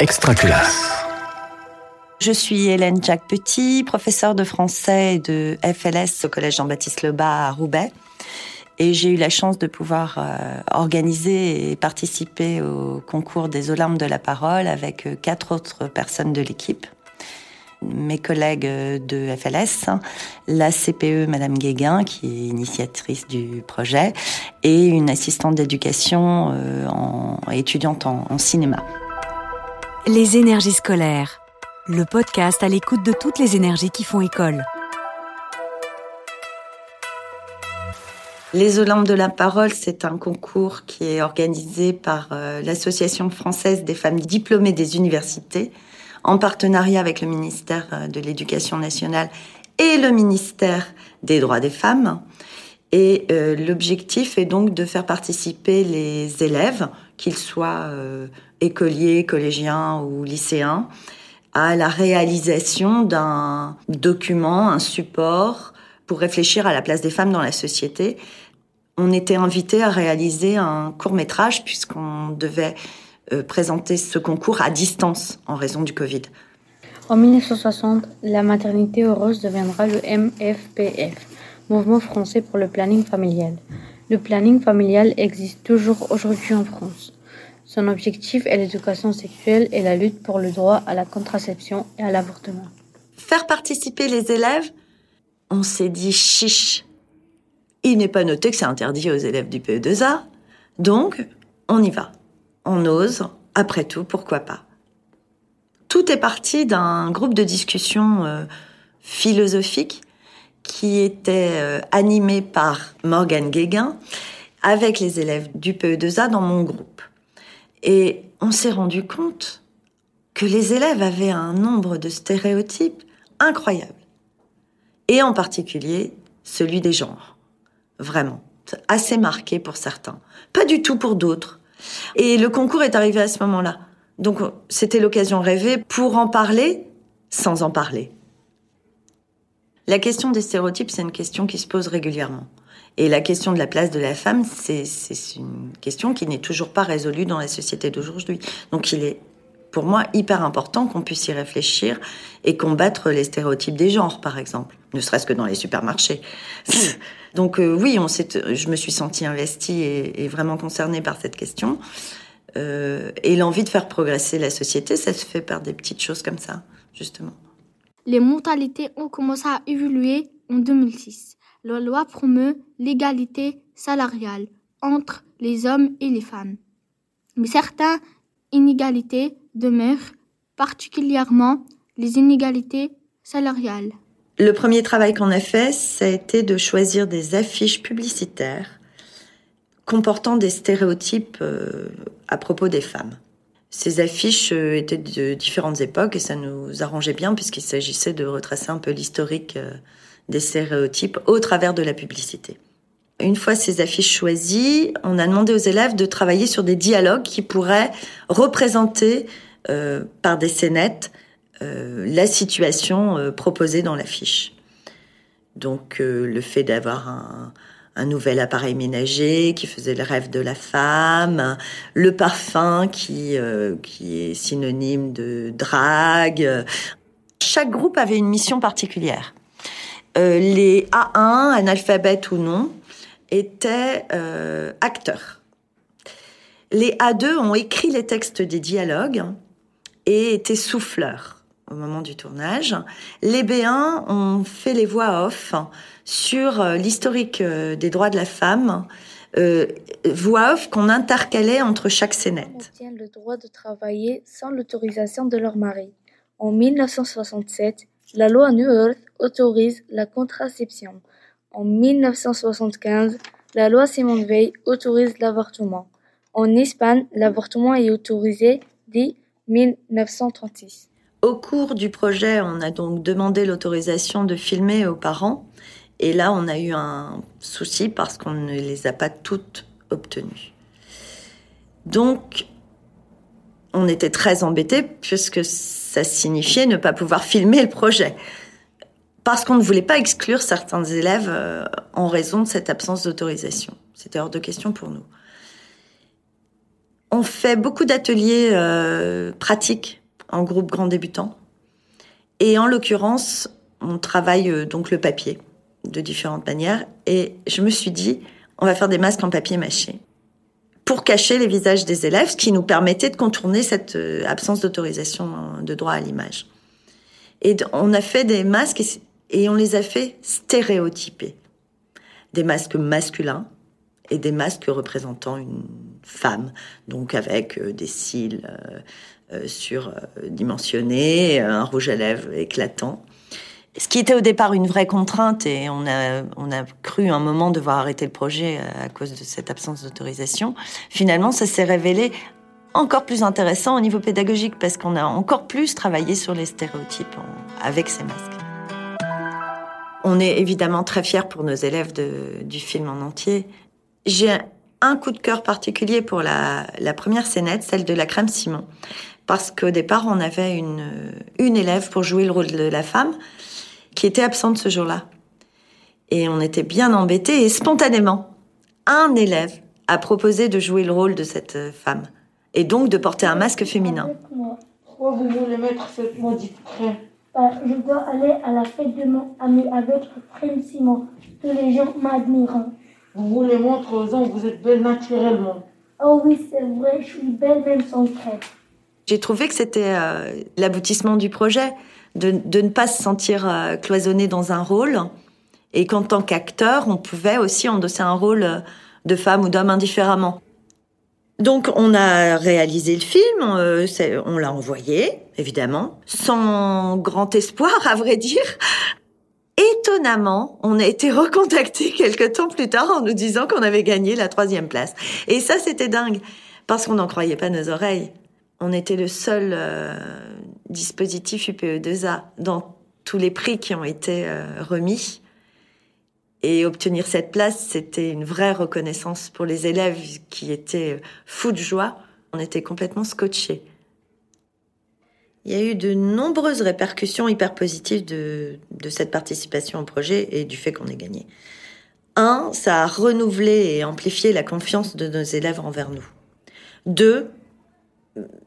Extra classe. Je suis Hélène Jacques Petit, professeure de français et de FLS au Collège Jean-Baptiste Lebas à Roubaix. Et j'ai eu la chance de pouvoir euh, organiser et participer au concours des Olympiques de la parole avec euh, quatre autres personnes de l'équipe. Mes collègues euh, de FLS, la CPE Madame Guéguin, qui est initiatrice du projet, et une assistante d'éducation étudiante en cinéma. Les énergies scolaires le podcast à l'écoute de toutes les énergies qui font école. Les Olympiques de la parole, c'est un concours qui est organisé par euh, l'Association française des femmes diplômées des universités, en partenariat avec le ministère euh, de l'Éducation nationale et le ministère des droits des femmes. Et euh, l'objectif est donc de faire participer les élèves, qu'ils soient écoliers, collégiens ou lycéens, à la réalisation d'un document, un support pour réfléchir à la place des femmes dans la société. On était invité à réaliser un court métrage puisqu'on devait euh, présenter ce concours à distance en raison du Covid. En 1960, la maternité heureuse deviendra le MFPF, Mouvement français pour le planning familial. Le planning familial existe toujours aujourd'hui en France. Son objectif est l'éducation sexuelle et la lutte pour le droit à la contraception et à l'avortement. Faire participer les élèves, on s'est dit chiche. Il n'est pas noté que c'est interdit aux élèves du PE2A, donc on y va. On ose, après tout, pourquoi pas? Tout est parti d'un groupe de discussion euh, philosophique qui était euh, animé par Morgane Guéguin avec les élèves du PE2A dans mon groupe. Et on s'est rendu compte que les élèves avaient un nombre de stéréotypes incroyable. Et en particulier celui des genres. Vraiment. Assez marqué pour certains. Pas du tout pour d'autres. Et le concours est arrivé à ce moment-là. Donc c'était l'occasion rêvée pour en parler sans en parler. La question des stéréotypes, c'est une question qui se pose régulièrement. Et la question de la place de la femme, c'est une question qui n'est toujours pas résolue dans la société d'aujourd'hui. Donc il est pour moi hyper important qu'on puisse y réfléchir et combattre les stéréotypes des genres, par exemple, ne serait-ce que dans les supermarchés. Donc euh, oui, on je me suis sentie investie et, vraiment concernée par cette question. Euh, et l'envie de faire progresser la société, ça se fait par des petites choses comme ça, justement. Les mentalités ont commencé à évoluer en 2006 la loi promeut l'égalité salariale entre les hommes et les femmes. Mais certaines inégalités demeurent, particulièrement les inégalités salariales. Le premier travail qu'on a fait, ça a été de choisir des affiches publicitaires comportant des stéréotypes euh, à propos des femmes. Ces affiches euh, étaient de différentes époques et ça nous arrangeait bien puisqu'il s'agissait de retracer un peu l'historique euh, des stéréotypes au travers de la publicité. Une fois ces affiches choisies, on a demandé aux élèves de travailler sur des dialogues qui pourraient représenter euh, par des scénettes la situation proposée dans l'affiche. Donc le fait d'avoir un, un, nouvel appareil ménager qui faisait le rêve de la femme, le parfum qui, qui est synonyme de drague. Chaque groupe avait une mission particulière. Euh, les A1, analphabètes ou non, étaient euh, acteurs. Les A2 ont écrit les textes des dialogues et étaient souffleurs au moment du tournage. Les B1 ont fait les voix off sur euh, l'historique des droits de la femme, voix off qu'on intercalait entre chaque scénette. Ils le droit de travailler sans l'autorisation de leur mari. En 1967, la loi New autorise la contraception. En 1975, la loi Simone Veil autorise l'avortement. En Espagne, l'avortement est autorisé dès 1936. Au cours du projet, on a donc demandé l'autorisation de filmer aux parents. Et là, on a eu un souci parce qu'on ne les a pas toutes obtenues. Donc, on était très embêtés puisque ça signifiait ne pas pouvoir filmer le projet parce qu'on ne voulait pas exclure certains élèves euh, en raison de cette absence d'autorisation. C'était hors de question pour nous. On fait beaucoup d'ateliers euh, pratiques en groupe grand débutant. Et en l'occurrence, on travaille euh, donc le papier de différentes manières. Et je me suis dit, on va faire des masques en papier mâché pour cacher les visages des élèves, ce qui nous permettait de contourner cette euh, absence d'autorisation de droit à l'image. Et on a fait des masques et on les a fait stéréotypés. Des masques masculins et des masques représentant une femme, donc avec euh, des cils euh, surdimensionnés, un rouge à lèvres éclatant. Ce qui était au départ une vraie contrainte et on a, on a cru un moment devoir arrêter le projet à cause de cette absence d'autorisation. Finalement, ça s'est révélé encore plus intéressant au niveau pédagogique parce qu'on a encore plus travaillé sur les stéréotypes avec ces masques. On est évidemment très fiers pour nos élèves de, du film en entier. J'ai un coup de cœur particulier pour la, la première scénette, celle de la crème Simon. Parce qu'au départ, on avait une, une élève pour jouer le rôle de la femme qui était absente ce jour-là. Et on était bien embêtés et spontanément, un élève a proposé de jouer le rôle de cette femme et donc de porter un masque féminin. Pourquoi vous voulez mettre cette maudite crème? Bah, Je dois aller à la fête de mon ami avec crème Simon. Tous les gens m'admirent. Vous voulez montrer aux gens que vous êtes belle naturellement. Oh oui, c'est vrai, je suis belle même sans. J'ai trouvé que c'était euh, l'aboutissement du projet de, de, ne pas se sentir euh, cloisonné dans un rôle et qu'en tant qu'acteur, on pouvait aussi endosser un rôle euh, de femme ou d'homme indifféremment. Donc on a réalisé le film, euh, on l'a envoyé, évidemment, sans grand espoir, à vrai dire. Étonnamment, on a été recontacté quelques temps plus tard en nous disant qu'on avait gagné la troisième place. Et ça, c'était dingue, parce qu'on n'en croyait pas nos oreilles. On était le seul euh, dispositif UPE2A dans tous les prix qui ont été euh, remis. Et obtenir cette place, c'était une vraie reconnaissance pour les élèves qui étaient euh, fous de joie. On était complètement scotchés. Il y a eu de nombreuses répercussions hyper positives de, cette participation au projet et du fait qu'on ait gagné. Un, ça a renouvelé et amplifié la confiance de nos élèves envers nous. Deux,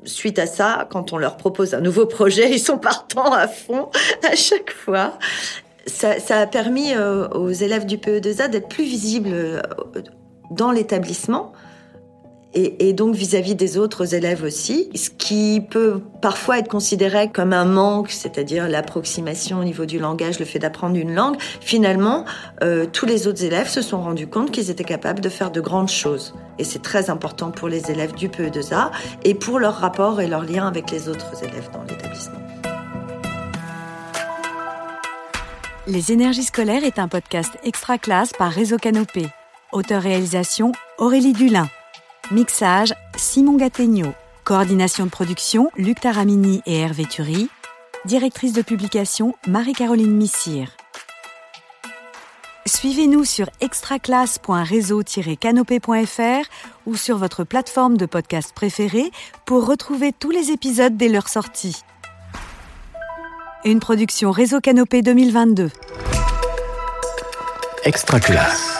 suite à ça, quand on leur propose un nouveau projet, ils sont partants à fond à chaque fois. Ça, ça a permis euh, aux élèves du PE2A d'être plus visibles euh, dans l'établissement et, donc vis-à-vis -vis des autres élèves aussi, ce qui peut parfois être considéré comme un manque, c'est-à-dire l'approximation au niveau du langage, le fait d'apprendre une langue. Finalement, euh, tous les autres élèves se sont rendus compte qu'ils étaient capables de faire de grandes choses. Et c'est très important pour les élèves du PE2A et pour leur rapport et leur lien avec les autres élèves dans l'établissement. Les énergies scolaires est un podcast extra classe par Réseau Canopé. Auteur-réalisation Aurélie Dulin. Mixage Simon Gattegno. Coordination de production Luc Taramini et Hervé Thury. Directrice de publication Marie-Caroline Missire. Suivez-nous sur extraclasse.réseau-canopé.fr ou sur votre plateforme de podcast préférée pour retrouver tous les épisodes dès leur sortie. Une production Réseau Canopé 2022. Extra classe.